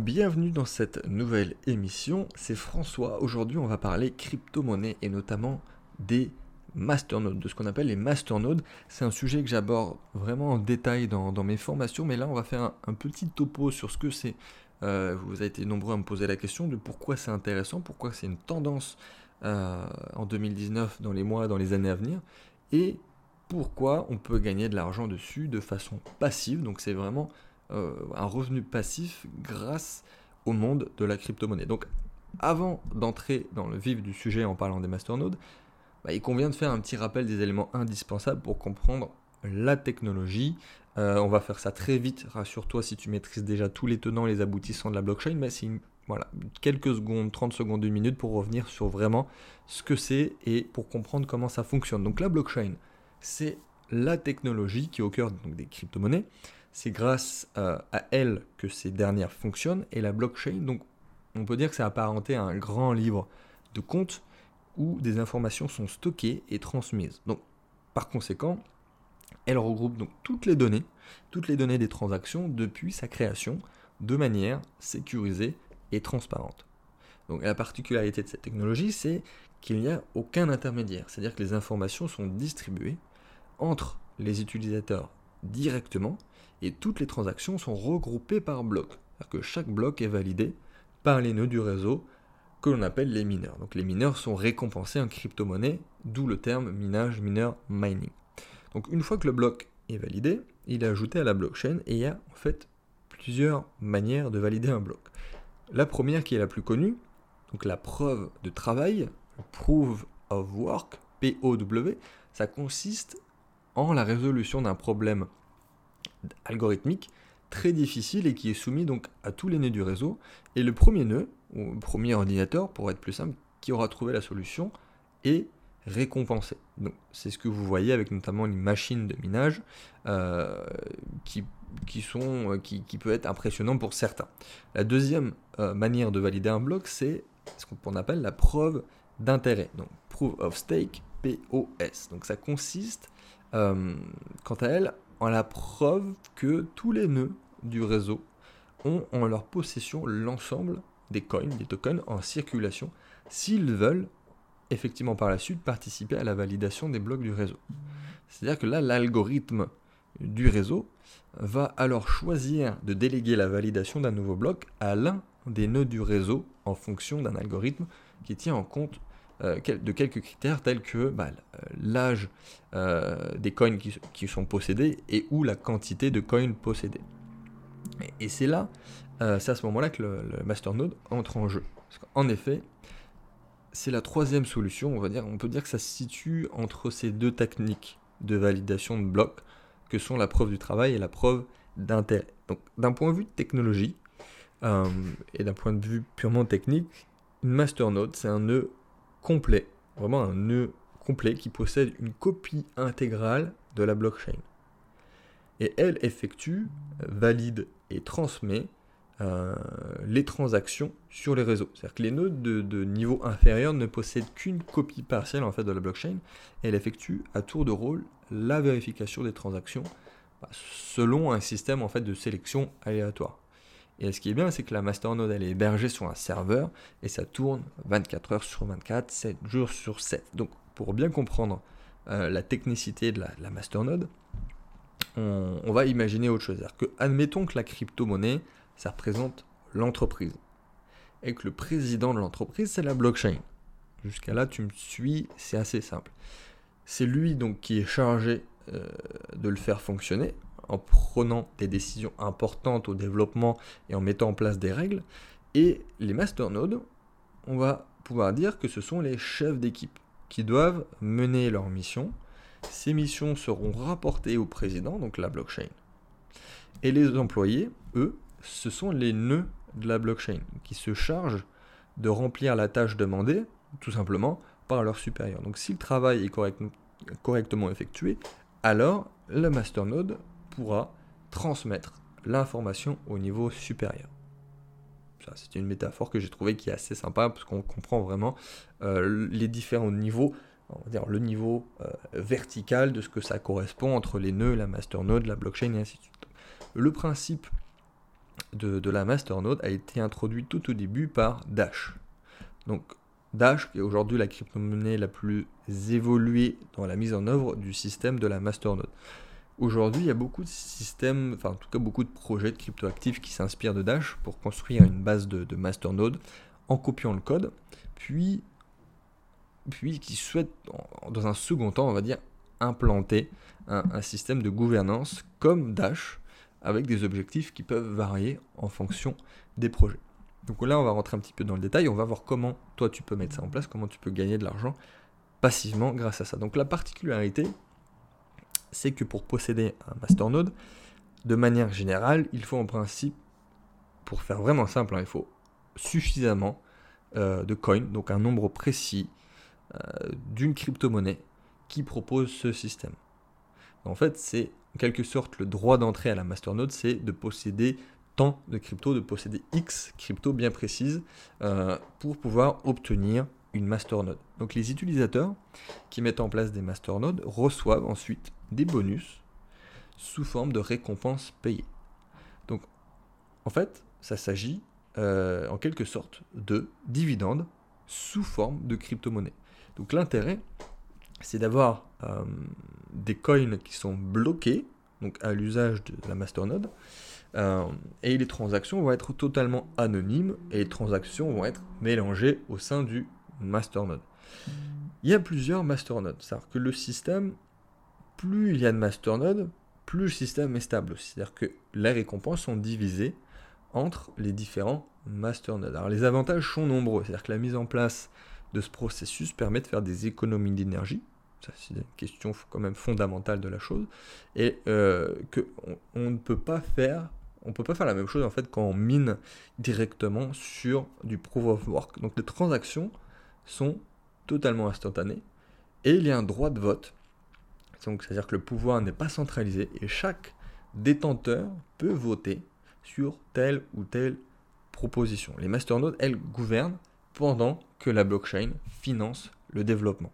Bienvenue dans cette nouvelle émission, c'est François. Aujourd'hui on va parler crypto-monnaie et notamment des masternodes, de ce qu'on appelle les masternodes. C'est un sujet que j'aborde vraiment en détail dans, mes formations, mais là on va faire un, petit topo sur ce que c'est. Euh, vous avez été nombreux à me poser la question de pourquoi c'est intéressant, pourquoi c'est une tendance euh, en 2019, dans les mois, dans les années à venir, et pourquoi on peut gagner de l'argent dessus de façon passive. Donc c'est vraiment euh, un revenu passif grâce au monde de la crypto-monnaie. Donc avant d'entrer dans le vif du sujet en parlant des masternodes, bah, il convient de faire un petit rappel des éléments indispensables pour comprendre la technologie. Euh, on va faire ça très vite, rassure-toi si tu maîtrises déjà tous les tenants et les aboutissants de la blockchain, mais c'est voilà, quelques secondes, 30 secondes, une minute pour revenir sur vraiment ce que c'est et pour comprendre comment ça fonctionne. Donc la blockchain, c'est la technologie qui est au cœur des crypto-monnaies. C'est grâce euh, à elle que ces dernières fonctionnent et la blockchain, donc on peut dire que c'est apparenté à un grand livre de comptes où des informations sont stockées et transmises. Donc, par conséquent, elle regroupe donc toutes les données, toutes les données des transactions depuis sa création de manière sécurisée et transparente. Donc la particularité de cette technologie, c'est qu'il n'y a aucun intermédiaire, c'est-à-dire que les informations sont distribuées entre les utilisateurs directement et toutes les transactions sont regroupées par bloc. Chaque bloc est validé par les nœuds du réseau que l'on appelle les mineurs. Donc les mineurs sont récompensés en crypto-monnaie, d'où le terme minage, mineur, mining. Donc une fois que le bloc est validé, il est ajouté à la blockchain et il y a en fait plusieurs manières de valider un bloc. La première qui est la plus connue, donc la preuve de travail, proof of work, POW, ça consiste en la résolution d'un problème algorithmique très difficile et qui est soumis donc à tous les nœuds du réseau. Et le premier nœud, ou premier ordinateur, pour être plus simple, qui aura trouvé la solution, est récompensé. Donc c'est ce que vous voyez avec notamment les machines de minage euh, qui, qui, sont, euh, qui, qui, peut être impressionnant pour certains. La deuxième euh, manière de valider un bloc, c'est ce qu'on appelle la preuve d'intérêt. Donc proof of stake, POS. Donc ça consiste, quant à elle, en la preuve que tous les nœuds du réseau ont en leur possession l'ensemble des coins, des tokens en circulation, s'ils veulent effectivement par la suite participer à la validation des blocs du réseau. C'est-à-dire que là, l'algorithme du réseau va alors choisir de déléguer la validation d'un nouveau bloc à l'un des nœuds du réseau en fonction d'un algorithme qui tient en compte euh, de quelques critères tels que bah, l'âge euh, des coins qui, sont possédés et ou la quantité de coins possédés. Et, c'est là, euh, c'est à ce moment-là que le, le, masternode entre en jeu. en effet, c'est la troisième solution, on va dire, on peut dire que ça se situe entre ces deux techniques de validation de blocs que sont la preuve du travail et la preuve d'intérêt. Donc d'un point de vue de technologie et d'un point de vue purement technique, une masternode, c'est un nœud complet, vraiment un nœud complet qui possède une copie intégrale de la blockchain. Et elle effectue, valide et transmet euh, les transactions sur les réseaux. C'est-à-dire que les nœuds de, niveau inférieur ne possèdent qu'une copie partielle en fait de la blockchain et elle effectue à tour de rôle la vérification des transactions bah, selon un système en fait de sélection aléatoire. Et ce qui est bien, c'est que la masternode, elle est hébergée sur un serveur et ça tourne 24 heures sur 24, 7 jours sur 7. Donc, pour bien comprendre euh, la technicité de la, masternode, on, va imaginer autre chose. Que, admettons que la crypto-monnaie, ça représente l'entreprise. Et que le président de l'entreprise, c'est la blockchain. Jusqu'à là, tu me suis, c'est assez simple. C'est lui donc qui est chargé euh, de le faire fonctionner en prenant des décisions importantes au développement et en mettant en place des règles. Et les masternodes, on va pouvoir dire que ce sont les chefs d'équipe qui doivent mener leur mission. Ces missions seront rapportées au président, donc la blockchain. Et les employés, eux, ce sont les nœuds de la blockchain qui se chargent de remplir la tâche demandée, tout simplement, par leur supérieur. Donc si le travail est correctement effectué, alors le masternode pourra transmettre l'information au niveau supérieur. Ça, c'est une métaphore que j'ai trouvé qui est assez sympa parce qu'on comprend vraiment euh, les différents niveaux, on va dire le niveau euh, vertical de ce que ça correspond entre les nœuds, la masternode, la blockchain et ainsi de suite. Le principe de, la masternode a été introduit tout au début par Dash. Donc Dash, qui est aujourd'hui la crypto-monnaie la plus évoluée dans la mise en œuvre du système de la masternode. Aujourd'hui, il y a beaucoup de systèmes, enfin en tout cas beaucoup de projets de cryptoactifs qui s'inspirent de Dash pour construire une base de, de masternode en copiant le code, puis, puis qui souhaitent dans un second temps, on va dire, implanter un système de gouvernance comme Dash, avec des objectifs qui peuvent varier en fonction des projets. Donc là, on va rentrer un petit peu dans le détail, on va voir comment toi tu peux mettre ça en place, comment tu peux gagner de l'argent passivement grâce à ça. Donc la particularité, c'est que pour posséder un masternode, de manière générale, il faut en principe, pour faire vraiment simple, hein, il faut suffisamment euh, de coins, donc un nombre précis euh, d'une crypto-monnaie qui propose ce système. En fait, c'est en quelque sorte le droit d'entrée à la masternode, c'est de posséder tant de crypto, de posséder X crypto bien précises euh, pour pouvoir obtenir une masternode. Donc les utilisateurs qui mettent en place des masternodes reçoivent ensuite des bonus sous forme de récompenses payées. Donc en fait, ça s'agit euh, en quelque sorte de dividendes sous forme de crypto-monnaie. Donc l'intérêt, c'est d'avoir euh, des coins qui sont bloqués donc à l'usage de la masternode. Euh, et les transactions vont être totalement anonymes et les transactions vont être mélangées au sein du masternode. Il y a plusieurs masternodes, c'est-à-dire que le système, plus il y a de masternodes, plus le système est stable. C'est-à-dire que les récompenses sont divisées entre les différents masternodes. Alors les avantages sont nombreux, c'est-à-dire que la mise en place de ce processus permet de faire des économies d'énergie, ça, c'est une question quand même fondamentale de la chose. Et euh, ne peut pas faire. On peut pas faire la même chose en fait quand on mine directement sur du proof of work. Donc les transactions sont totalement instantanées et il y a un droit de vote. C'est-à-dire que le pouvoir n'est pas centralisé et chaque détenteur peut voter sur telle ou telle proposition. Les masternodes, elles, gouvernent pendant que la blockchain finance le développement.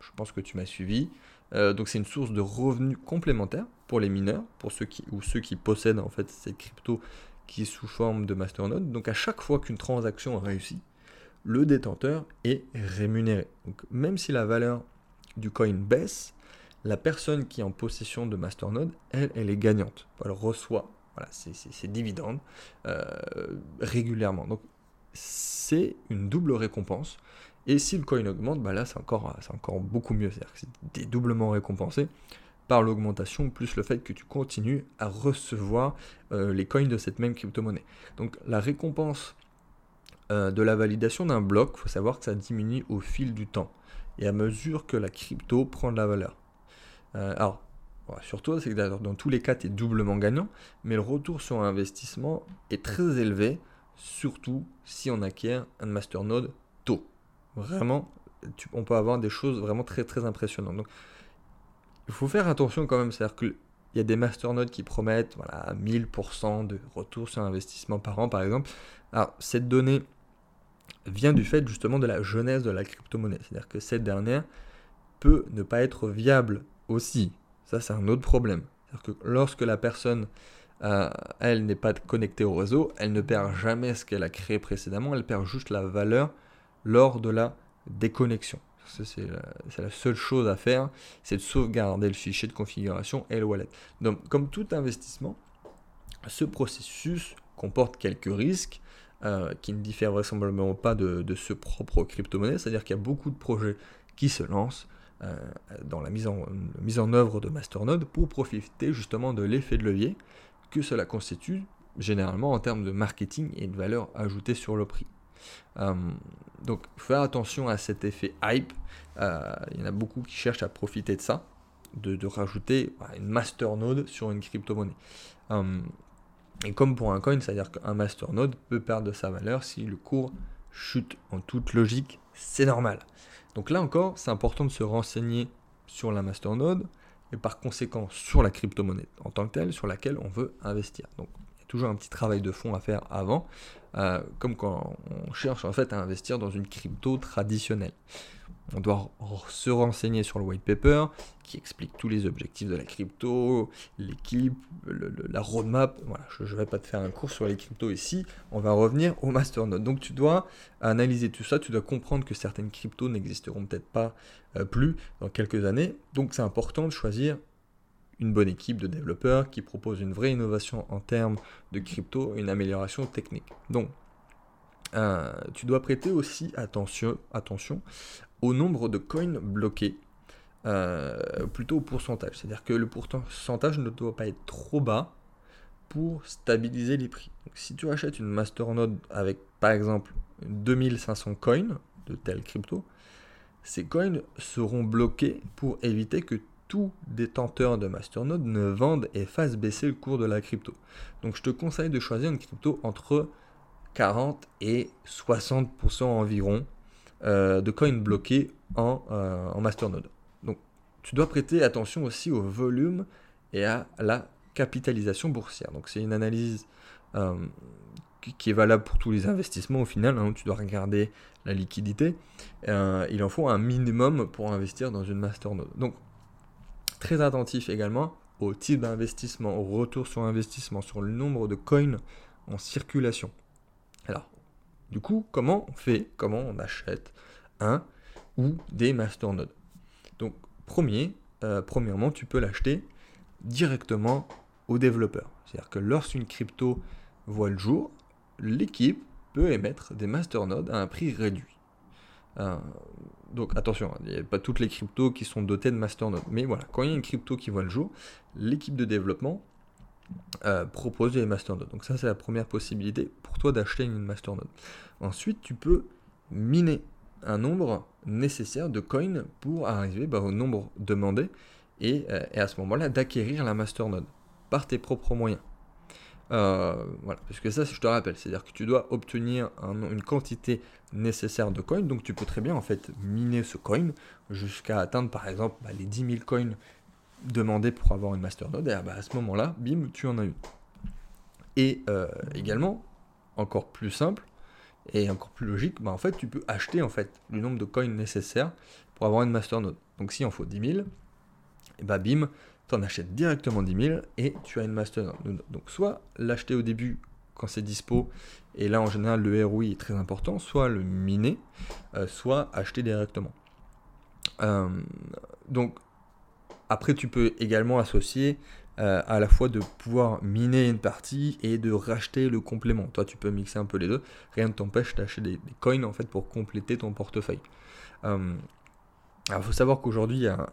Je pense que tu m'as suivi. Euh, donc c'est une source de revenus complémentaire pour les mineurs, pour ceux qui, ou ceux qui possèdent en fait ces cryptos qui est sous forme de masternode. Donc à chaque fois qu'une transaction réussit, le détenteur est rémunéré. Donc même si la valeur du coin baisse, la personne qui est en possession de masternode, elle, est gagnante. Elle reçoit voilà, ses dividendes euh, régulièrement. Donc c'est une double récompense et si le coin augmente, bah là c'est encore, encore beaucoup mieux. C'est-à-dire que doublement récompensé par l'augmentation plus le fait que tu continues à recevoir euh, les coins de cette même crypto-monnaie. Donc la récompense de la validation d'un bloc, il faut savoir que ça diminue au fil du temps et à mesure que la crypto prend de la valeur. Euh, alors, surtout, c'est que dans tous les cas, tu es doublement gagnant, mais le retour sur investissement est très élevé, surtout si on acquiert un masternode tôt. Vraiment, on peut avoir des choses vraiment très très impressionnantes. Donc, il faut faire attention quand même, c'est-à-dire qu'il y a des masternodes qui promettent voilà, 1000% de retour sur investissement par an, par exemple. Alors, cette donnée vient du fait justement de la jeunesse de la crypto-monnaie. C'est-à-dire que cette dernière peut ne pas être viable aussi. Ça, c'est un autre problème. C'est-à-dire que lorsque la personne, euh, elle n'est pas connectée au réseau, elle ne perd jamais ce qu'elle a créé précédemment, elle perd juste la valeur lors de la déconnexion. C'est la, seule chose à faire, c'est de sauvegarder le fichier de configuration et le wallet. Donc, comme tout investissement, ce processus comporte quelques risques euh, qui ne diffèrent vraisemblablement pas de, ce propre crypto-monnaie, c'est-à-dire qu'il y a beaucoup de projets qui se lancent euh, dans la mise, en, mise en œuvre de Masternode pour profiter justement de l'effet de levier que cela constitue généralement en termes de marketing et de valeur ajoutée sur le prix. Euh, donc, faire attention à cet effet hype. Il y en a beaucoup qui cherchent à profiter de ça, de, rajouter une masternode sur une crypto-monnaie. Et comme pour un coin, c'est-à-dire qu'un masternode peut perdre sa valeur si le cours chute. En toute logique, c'est normal. Donc là encore, c'est important de se renseigner sur la masternode et par conséquent sur la crypto-monnaie en tant que telle sur laquelle on veut investir. Donc toujours un petit travail de fond à faire avant, euh, comme quand on cherche en fait à investir dans une crypto traditionnelle. On doit se renseigner sur le white paper qui explique tous les objectifs de la crypto, l'équipe, la roadmap. Je ne vais pas te faire un cours sur les cryptos ici. On va revenir au masternode. Donc tu dois analyser tout ça. Tu dois comprendre que certaines cryptos n'existeront peut-être pas euh, plus dans quelques années. Donc c'est important de choisir une bonne équipe de développeurs qui propose une vraie innovation en termes de crypto, une amélioration technique. Donc, euh, tu dois prêter aussi attention, attention au nombre de coins bloqués, euh, plutôt au pourcentage. C'est-à-dire que le pourcentage ne doit pas être trop bas pour stabiliser les prix. si tu achètes une masternode avec par exemple 2500 coins de telle crypto, ces coins seront bloqués pour éviter que tout détenteur de masternode ne vendent et fassent baisser le cours de la crypto. Donc je te conseille de choisir une crypto entre 40 et 60% environ de coins bloqués en, euh, en masternode. Donc tu dois prêter attention aussi au volume et à la capitalisation boursière. Donc c'est une analyse euh, qui est valable pour tous les investissements au final. Hein, tu dois regarder la liquidité. il en faut un minimum pour investir dans une masternode. Donc Très attentif également au type d'investissement, au retour sur investissement, sur le nombre de coins en circulation. Alors, du coup, comment on fait Comment on achète un ou des masternodes? Donc, premier, euh, premièrement, tu peux l'acheter directement au développeur. C'est-à-dire que lorsqu'une crypto voit le jour, l'équipe peut émettre des masternodes à un prix réduit. Euh, donc attention, il n'y a pas toutes les cryptos qui sont dotées de masternodes. Mais voilà, quand il y a une crypto qui voit le jour, l'équipe de développement euh, propose des masternodes. Donc ça c'est la première possibilité pour toi d'acheter une masternode. Ensuite, tu peux miner un nombre nécessaire de coins pour arriver bah, au nombre demandé et, euh, et à ce moment-là d'acquérir la masternode par tes propres moyens. Euh, voilà, parce que ça, je te rappelle, c'est-à-dire que tu dois obtenir une quantité nécessaire de coins, donc tu peux très bien en fait miner ce coin jusqu'à atteindre par exemple bah, les 10 000 coins demandés pour avoir une masternode, et ah, bah, à ce moment-là, bim, tu en as une. Et euh, également, encore plus simple et encore plus logique, bah, en fait, tu peux acheter en fait le nombre de coins nécessaires pour avoir une masternode. Donc si en faut 10 000, et bah bim, tu en achètes directement 10 000 et tu as une master. Donc soit l'acheter au début quand c'est dispo, et là en général le ROI est très important, soit le miner, euh, soit acheter directement. Euh, donc après tu peux également associer euh, à la fois de pouvoir miner une partie et de racheter le complément. Toi tu peux mixer un peu les deux, rien ne t'empêche d'acheter des, coins en fait pour compléter ton portefeuille. Alors, il faut savoir qu'aujourd'hui, il, y a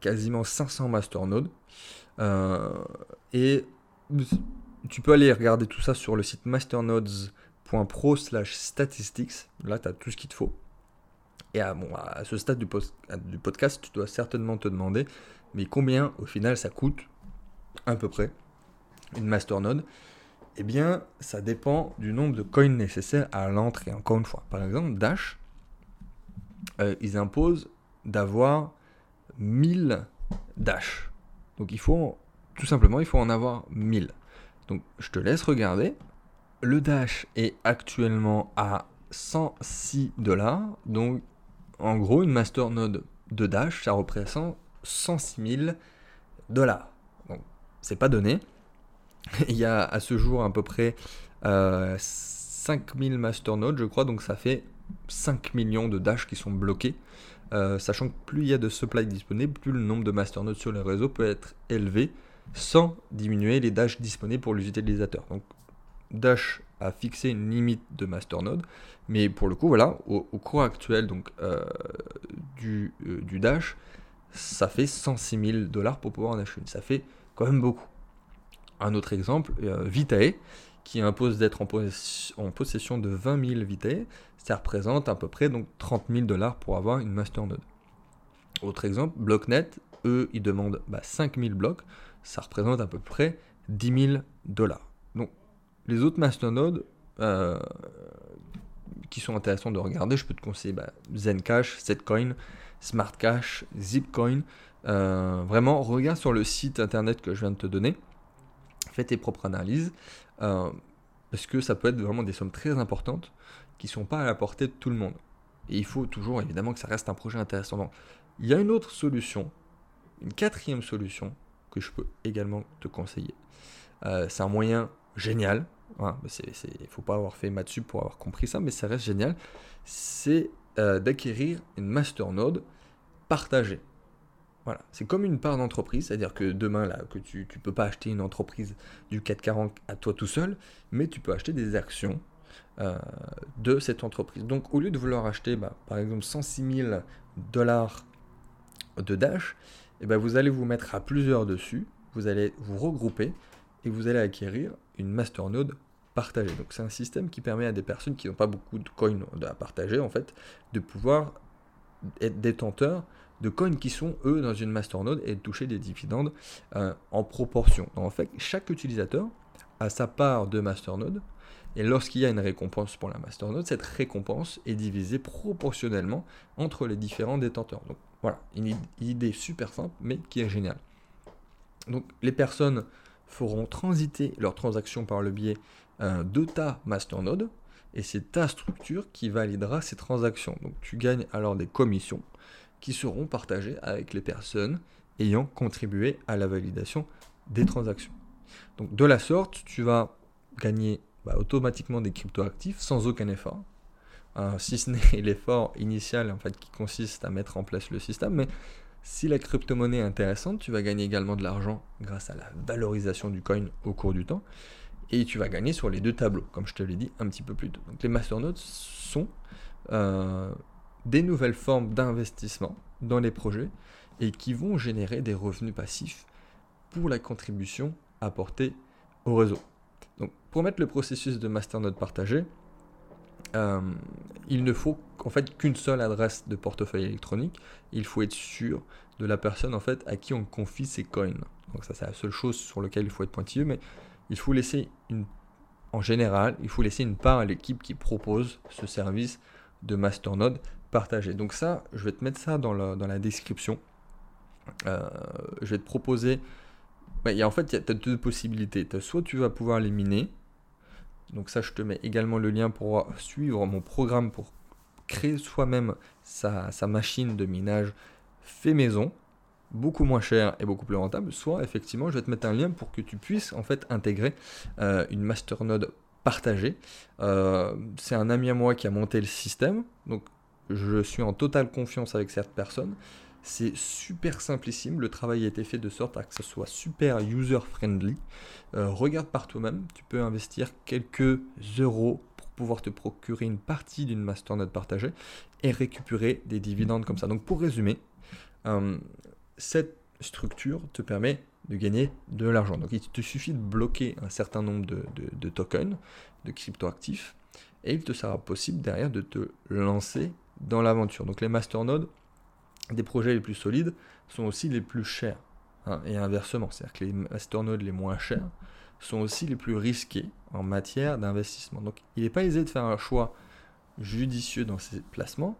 quasiment 500 masternodes. Euh, et tu peux aller regarder tout ça sur le site masternodes.pro slash statistics. Là, tu as tout ce qu'il te faut. Et à, bon, à ce stade du, podcast, tu dois certainement te demander, mais combien au final ça coûte à peu près une masternode? Eh bien, ça dépend du nombre de coins nécessaires à l'entrée. Encore une fois, par exemple, Dash, euh, ils imposent d'avoir 1000 dash. Donc il faut, tout simplement, il faut en avoir 1000. Donc je te laisse regarder. Le dash est actuellement à 106 dollars. Donc en gros, une masternode de dash, ça représente 106 000 dollars. Donc c'est pas donné. Il y a à ce jour à peu près euh, 5000 masternodes, je crois. Donc ça fait 5 millions de dash qui sont bloqués. Euh, sachant que plus il y a de supply disponible, plus le nombre de masternodes sur le réseau peut être élevé sans diminuer les dash disponibles pour les utilisateurs. Donc Dash a fixé une limite de masternode, mais pour le coup, voilà, au, cours actuel donc, euh, euh, du, Dash, ça fait 106 000 dollars pour pouvoir en acheter une. Ça fait quand même beaucoup. Un autre exemple, Vitae, qui impose d'être en, possession de 20 000 Vitae, ça représente à peu près donc 30 000 dollars pour avoir une masternode. Autre exemple, Blocknet, eux, ils demandent 5 bah, 000 blocs, ça représente à peu près 10 000 dollars. Donc, les autres masternodes euh, qui sont intéressants de regarder, je peux te conseiller bah, Zencash, Zcoin, Smartcash, Zipcoin. Euh, vraiment, regarde sur le site internet que je viens de te donner fais tes propres analyses. parce que ça peut être vraiment des sommes très importantes qui ne sont pas à la portée de tout le monde. Et il faut toujours évidemment que ça reste un projet intéressant. Donc, il y a une autre solution, une quatrième solution que je peux également te conseiller. Euh, c'est un moyen génial. Il ne faut pas avoir fait Matsup pour avoir compris ça, mais ça reste génial. C'est euh, d'acquérir une masternode partagée. Voilà, c'est comme une part d'entreprise, c'est-à-dire que demain, là, que tu ne peux pas acheter une entreprise du 440 à toi tout seul, mais tu peux acheter des actions euh, de cette entreprise. Donc au lieu de vouloir acheter bah, par exemple 106 000 dollars de Dash, eh ben, vous allez vous mettre à plusieurs dessus, vous allez vous regrouper et vous allez acquérir une masternode Donc c'est un système qui permet à des personnes qui n'ont pas beaucoup de coins à partager en fait de pouvoir être détenteurs de coins qui sont eux dans une masternode et de toucher des dividendes euh, en proportion. Donc, en fait, chaque utilisateur a sa part de masternode et lorsqu'il y a une récompense pour la masternode, cette récompense est divisée proportionnellement entre les différents détenteurs. Donc voilà, une idée super simple mais qui est géniale. Donc les personnes feront transiter leurs transactions par le biais de ta masternode et c'est ta structure qui validera ces transactions. Donc tu gagnes alors des commissions qui seront partagées avec les personnes ayant contribué à la validation des transactions. Donc de la sorte, tu vas gagner bah, automatiquement des cryptoactifs sans aucun effort. si ce n'est l'effort initial en fait qui consiste à mettre en place le système, mais si la crypto-monnaie est intéressante, tu vas gagner également de l'argent grâce à la valorisation du coin au cours du temps. Et tu vas gagner sur les deux tableaux, comme je te l'ai dit un petit peu plus tôt. Donc les masternodes sont euh, des nouvelles formes d'investissement dans les projets et qui vont générer des revenus passifs pour la contribution apportée au réseau. Donc pour mettre le processus de masternode partagé, euh, il ne faut en fait qu'une seule adresse de portefeuille électronique. Il faut être sûr de la personne en fait à qui on confie ses coins. Donc ça c'est la seule chose sur laquelle il faut être pointilleux, mais il faut laisser une, en général, il faut laisser une part à l'équipe qui propose ce service de masternode partagé. Donc ça, je vais te mettre ça dans la, description. Euh, je vais te proposer. Bah, y a, en fait, il y a deux possibilités. Soit tu vas pouvoir les miner, donc ça, je te mets également le lien pour suivre mon programme pour créer soi-même sa, machine de minage fait maison, beaucoup moins cher et beaucoup plus rentable. Soit effectivement, je vais te mettre un lien pour que tu puisses en fait intégrer euh, une masternode partagée. Euh, c'est un ami à moi qui a monté le système, donc je suis en totale confiance avec cette personne. C'est super simplissime, le travail a été fait de sorte à que ce soit super user-friendly. Euh, regarde par toi-même, tu peux investir quelques euros pour pouvoir te procurer une partie d'une masternode partagée et récupérer des dividendes comme ça. Donc pour résumer, cette structure te permet de gagner de l'argent. Donc il te suffit de bloquer un certain nombre de, tokens, de cryptoactifs, et il te sera possible derrière de te lancer dans l'aventure. Donc les masternodes, des projets les plus solides sont aussi les plus chers. Hein, et inversement, c'est-à-dire que les masternodes les moins chers sont aussi les plus risqués en matière d'investissement. Donc il n'est pas aisé de faire un choix judicieux dans ces placements.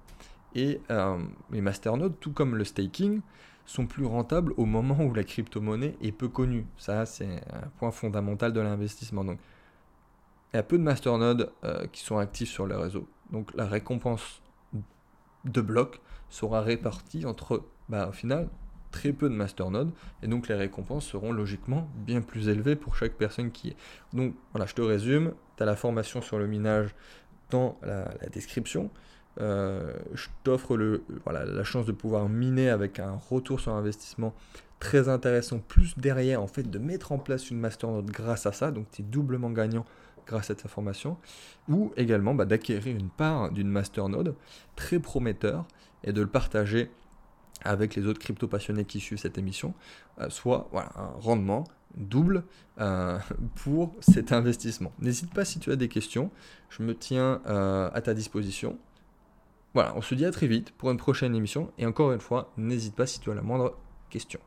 Et euh, les masternodes, tout comme le staking, sont plus rentables au moment où la crypto-monnaie est peu connue. Ça, c'est un point fondamental de l'investissement. Donc, il y a peu de masternodes euh, qui sont actifs sur le réseau. Donc, la récompense de blocs sera réparti entre, bah, au final, très peu de masternodes, et donc les récompenses seront logiquement bien plus élevées pour chaque personne qui est. Donc voilà, je te résume, tu as la formation sur le minage dans la, description. Euh, je t'offre la chance de pouvoir miner avec un retour sur investissement très intéressant, plus derrière en fait de mettre en place une masternode grâce à ça, donc tu es doublement gagnant grâce à cette formation, ou également bah, d'acquérir une part d'une masternode très prometteur et de le partager avec les autres crypto passionnés qui suivent cette émission, euh, soit un rendement double euh, pour cet investissement. N'hésite pas si tu as des questions, je me tiens à ta disposition. Voilà, on se dit à très vite pour une prochaine émission et encore une fois, n'hésite pas si tu as la moindre question.